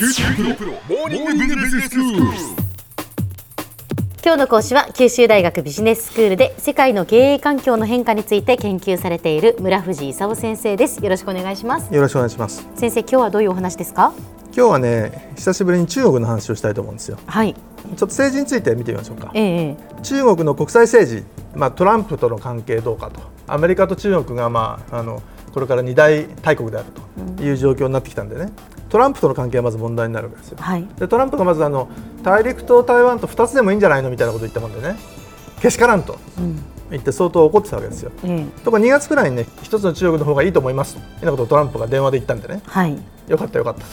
九州大学モーニングビジネススクール。今日の講師は九州大学ビジネススクールで世界の経営環境の変化について研究されている村藤勲先生ですよろしくお願いしますよろしくお願いします。先生今日はどういうお話ですか？今日はね、久しぶりに中国の話をしたいと思うんですよ。はいちょっと政治について見てみましょうか。ええ中国の国際政治、まあトランプとの関係どうかと、アメリカと中国がまああのこれから二大大国であるという状況になってきたんでね、トランプとの関係はまず問題になるわけですよ。はい。でトランプがまずあの大陸と台湾と2つでもいいんじゃないのみたいなことを言ったもんでね、けしからんとうん。言って相当怒ってたわけですよ。ええ。ところが2月くらいにね、一つの中国の方がいいと思いますというようなことをトランプが電話で言ったんでね、はい。よかったよかった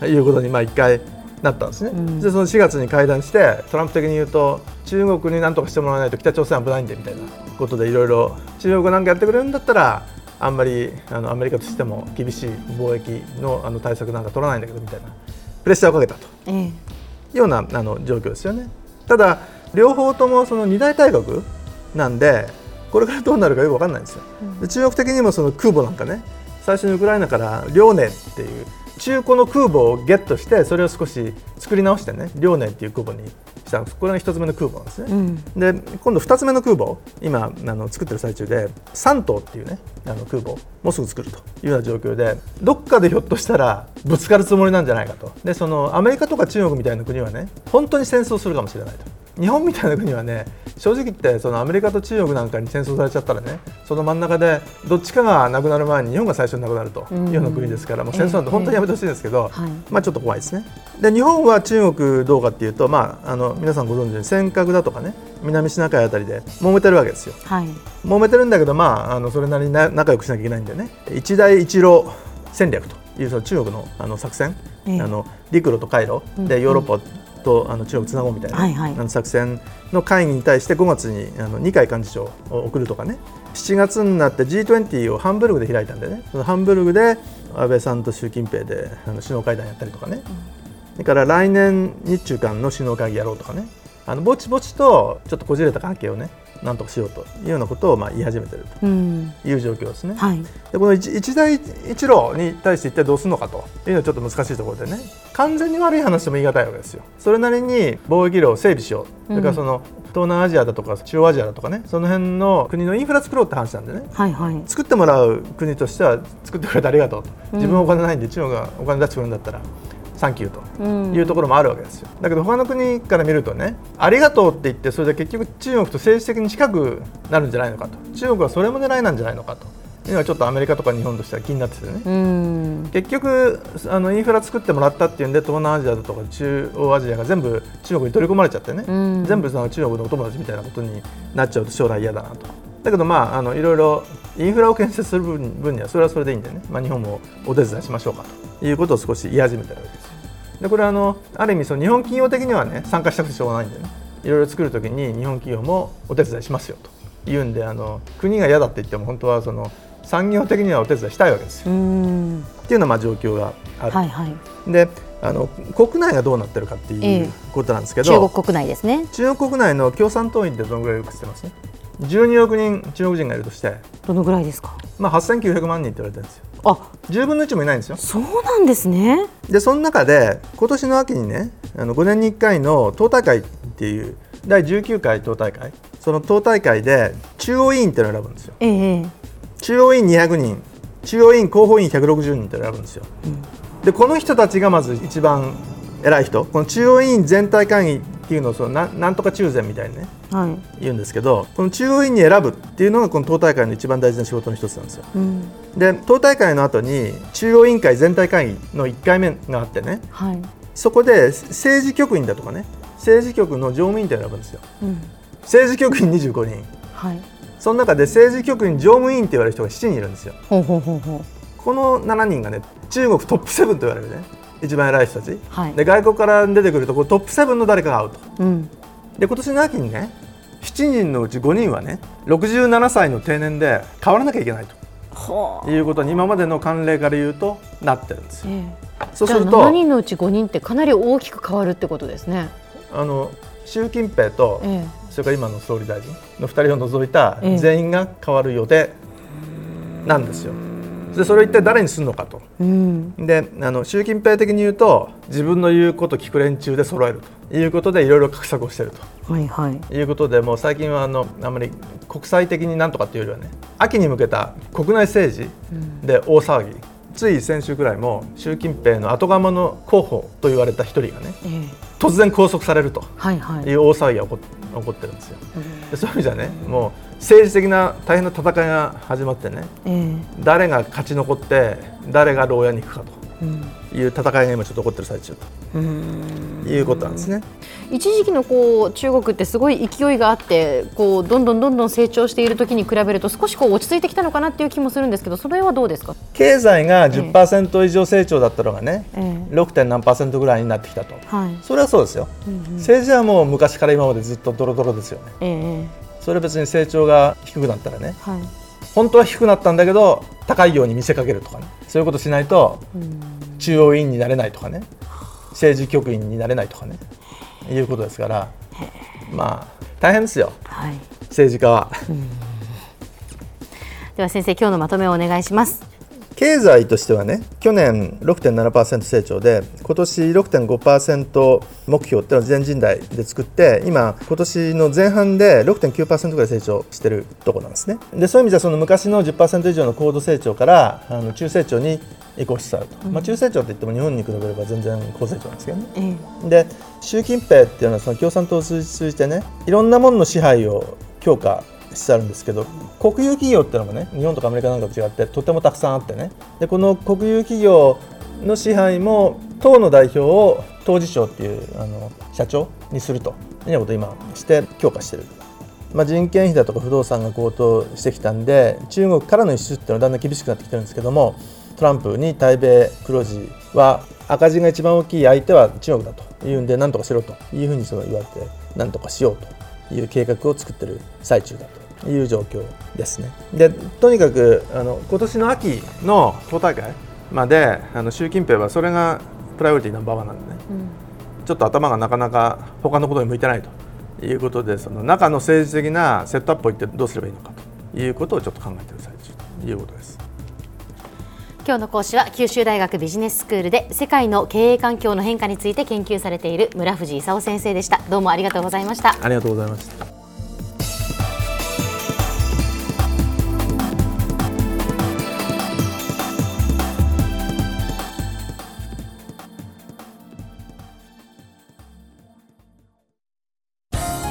と いうことにまあ一回なったんですね、ん。でその4月に会談してトランプ的に言うと中国に何とかしてもらわないと北朝鮮は危ないんでみたいなことでいろいろ中国が何かやってくれるんだったらあんまりあのアメリカとしても厳しい貿易のあの対策なんか取らないんだけどみたいなプレッシャーをかけたと。ええ。いうようなあの状況ですよね。ただ両方ともその二大大国なんでこれからどうなるかよく分かんないんですよ、で中国的にもその空母なんかね最初にウクライナから遼寧っていう中古の空母をゲットしてそれを少し作り直してね遼寧っていう空母にしたこれが一つ目の空母なんですね、うん。で今度2つ目の空母今あの作ってる最中で3頭っていうねあの空母をもうすぐ作るというような状況でどっかでひょっとしたらぶつかるつもりなんじゃないかと。でそのアメリカとか中国みたいな国はね本当に戦争するかもしれないと日本みたいな国はね正直言ってそのアメリカと中国なんかに戦争されちゃったらねその真ん中でどっちかがなくなる前に日本が最初になくなるというような国ですから、もう戦争なんて本当にやめてほしいんですけど、はい。まあ、ちょっと怖いですね。で日本は中国どうかっていうと、まあ、あの皆さんご存知のように尖閣だとかね南シナ海あたりで揉めてるわけですよ。はい。揉めてるんだけど、まあ、あのそれなりにな仲良くしなきゃいけないんでね。一帯一路戦略というその中国のあの作戦、ええ。あの陸路と海路うん。でヨーロッパとあの中国つなごうみたいな、はいはい。あの作戦の会議に対して5月にあの二階幹事長を送るとかね。7月になって G20 をハンブルグで開いたんでね。そのハンブルグで安倍さんと習近平であの首脳会談やったりとかね、それから来年日中間の首脳会議やろうとかねあのぼちぼちとちょっとこじれた関係をねなんとかしようというようなことをまあ言い始めているうん。という状況ですね。はい。でこの一一帯一路に対して一体どうするのかというのはちょっと難しいところでね完全に悪い話でも言い難いわけですよ。それなりに貿易路を整備しよう。それからその、東南アジアだとか中央アジアだとかねその辺の国のインフラ作ろうって話なんでね。はいはい。作ってもらう国としては作ってくれてありがとうと。自分はお金ないんで中国がお金出してくれるんだったらサンキューとうん。いうところもあるわけですよ。だけど他の国から見るとねありがとうって言ってそれで結局中国と政治的に近くなるんじゃないのかと。中国はそれも狙いなんじゃないのかと。いうのはちょっとアメリカとか日本としては気になっててね。うん。結局あのインフラ作ってもらったっていうんで東南アジアだとか中央アジアが全部中国に取り込まれちゃってね、うん。全部その中国のお友達みたいなことになっちゃうと将来嫌だなと。だけどまああのいろいろインフラを建設する分分にはそれはそれでいいんでね、まあ、日本もお手伝いしましょうかということを少し言い始めてるわけです。よでこれはあのある意味その日本企業的にはね参加したくてしょうがないんでね。いろいろ作るときに日本企業もお手伝いしますよと。言うんであの国が嫌だって言っても本当はその産業的にはお手伝いしたいわけですよ。うん。っていうのはまあ状況がある、はいはい。であの国内がどうなってるかってええ。いうことなんですけど、中国国内ですね。中国国内の共産党員ってどのぐらいよく知ってます？12億人中国人がいるとして、どのぐらいですか？まあ、8900万人って言われてるんですよあ10分の1もいないんですよ。そうなんですね。でその中で今年の秋にねあの5年に1回の党大会っていう第19回党大会その党大会で中央委員っていうのを選ぶんですよ。ええ中央委員200人中央委員広報委員160人って選ぶんですよ、でこの人たちがまず一番偉い人この中央委員全体会議っていうのをそのななんとか中禅みたいにねはい。言うんですけどこの中央委員に選ぶっていうのがこの党大会の一番大事な仕事の一つなんですよ。うんで党大会の後に中央委員会全体会議の1回目があってね。はい。そこで政治局員だとかね。政治局の常務委員って選ぶんですよ。うん。政治局員25人。はい。その中で政治局員常務委員って言われる人が7人いるんですよ。ほうほうほうほう。この7人がね中国トップ7と言われるね。一番偉い人たち、はい。で外国から出てくるとこうトップ7の誰かが会うと。うん。で今年の秋にね7人のうち5人はね67歳の定年で変わらなきゃいけないはということに今までの慣例から言うとなってるんですよ。えそうすると7人のうち5人ってかなり大きく変わるってことですね。あの習近平と、えそれから今の総理大臣の2人を除いたええ。全員が変わる予定なんですよ。でそれを一体誰にするのかと。うん。であの習近平的に言うと自分の言うこと聞く連中で揃えると。いうことでいろいろ画策をしているはいはい。ということでもう最近はあのあまり国際的になんとかっていうよりはね秋に向けた国内政治で大騒ぎ、つい先週くらいも習近平の後釜の候補と言われた一人がねええ。突然拘束されるとはいう大騒ぎが起こってるんですよ。でそういう意味じゃねもう政治的な大変な戦いが始まってねえ。誰が勝ち残って誰が牢屋に行くかという戦いが今ちょっと起こってる最中うん。ということなんですね。一時期のこう中国ってすごい勢いがあってこうどんどんどんどん成長している時に比べると少しこう落ち着いてきたのかなっていう気もするんですけどそれはどうですか、経済が10%以上成長だったのがね、ええ 6. 点何パーセントぐらいになってきたと、はい。それはそうですよ、政治はもう昔から今までずっとドロドロですよね。ええ。それは別に成長が低くなったらね。はい本当は低くなったんだけど高いように見せかけるとかね。そういうことしないと中央委員になれないとかね。政治局員になれないとかね。いうことですからまあ大変ですよ。はい。政治家は。では先生今日のまとめをお願いします経済としてはね去年6.7%成長で今年6.5%目標っていうのを全人代で作って今今年の前半で6.9%ぐらい成長してるところなんですね。でそういう意味ではその昔の10%以上の高度成長からあの中成長に移行しつつあると、まあ、中成長って言っても日本に比べれば全然高成長なんですけどね。ええ。で習近平っていうのはその共産党を通じてねいろんなものの支配を強化しつつあるんですけど国有企業っていうのもね日本とかアメリカなんかと違ってとてもたくさんあってねでこの国有企業の支配も党の代表を当事長っていうあの社長にするというようなことを今して強化してる。まあ、人件費だとか不動産が高騰してきたんで中国からの輸出っていうのはだんだん厳しくなってきてるんですけどもトランプに対米黒字は赤字が一番大きい相手は中国だというんで何とかしろというふうにその言われて何とかしようという計画を作ってる最中だという状況ですね。でとにかくあの今年の秋の党大会まであの習近平はそれがプライオリティナンバーワンなんでね、ちょっと頭がなかなか他のことに向いてないということでその中の政治的なセットアップをいってどうすればいいのかということをちょっと考えている最中ということです。今日の講師は九州大学ビジネススクールで世界の経営環境の変化について研究されている村藤勲先生でしたどうもありがとうございましたありがとうございました。